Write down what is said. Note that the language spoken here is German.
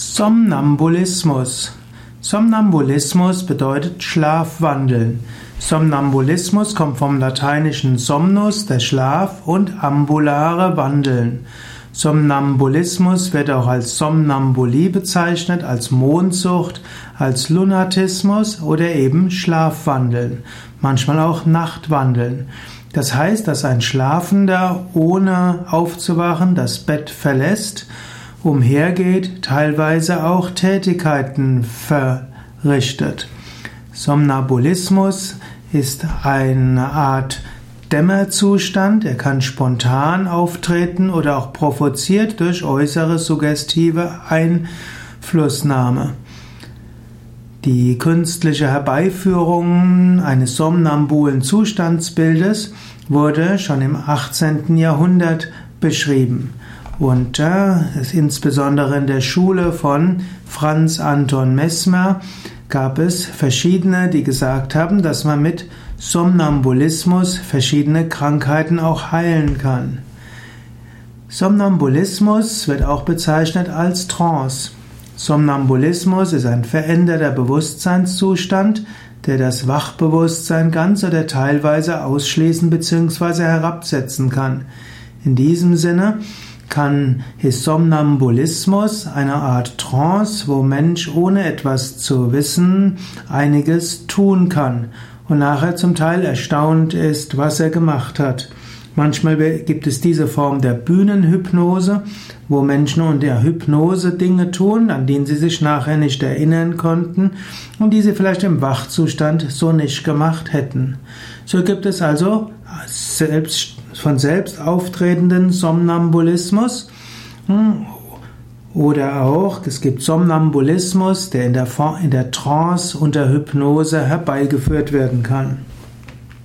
Somnambulismus. Somnambulismus bedeutet Schlafwandeln. Somnambulismus kommt vom lateinischen somnus, der Schlaf, und ambulare Wandeln. Somnambulismus wird auch als Somnambulie bezeichnet, als Mondsucht, als Lunatismus oder eben Schlafwandeln, manchmal auch Nachtwandeln. Das heißt, dass ein Schlafender ohne aufzuwachen das Bett verlässt umhergeht, teilweise auch Tätigkeiten verrichtet. Somnambulismus ist eine Art Dämmerzustand, er kann spontan auftreten oder auch provoziert durch äußere suggestive Einflussnahme. Die künstliche Herbeiführung eines somnambulen Zustandsbildes wurde schon im 18. Jahrhundert beschrieben. Und äh, insbesondere in der Schule von Franz Anton Messmer gab es verschiedene, die gesagt haben, dass man mit Somnambulismus verschiedene Krankheiten auch heilen kann. Somnambulismus wird auch bezeichnet als Trance. Somnambulismus ist ein veränderter Bewusstseinszustand, der das Wachbewusstsein ganz oder teilweise ausschließen bzw. herabsetzen kann. In diesem Sinne kann ist Somnambulismus eine Art Trance, wo Mensch ohne etwas zu wissen einiges tun kann und nachher zum Teil erstaunt ist, was er gemacht hat. Manchmal gibt es diese Form der Bühnenhypnose, wo Menschen unter Hypnose Dinge tun, an denen sie sich nachher nicht erinnern konnten und die sie vielleicht im Wachzustand so nicht gemacht hätten. So gibt es also selbst von selbst auftretenden Somnambulismus hm, oder auch es gibt Somnambulismus, der in der, in der Trance unter Hypnose herbeigeführt werden kann.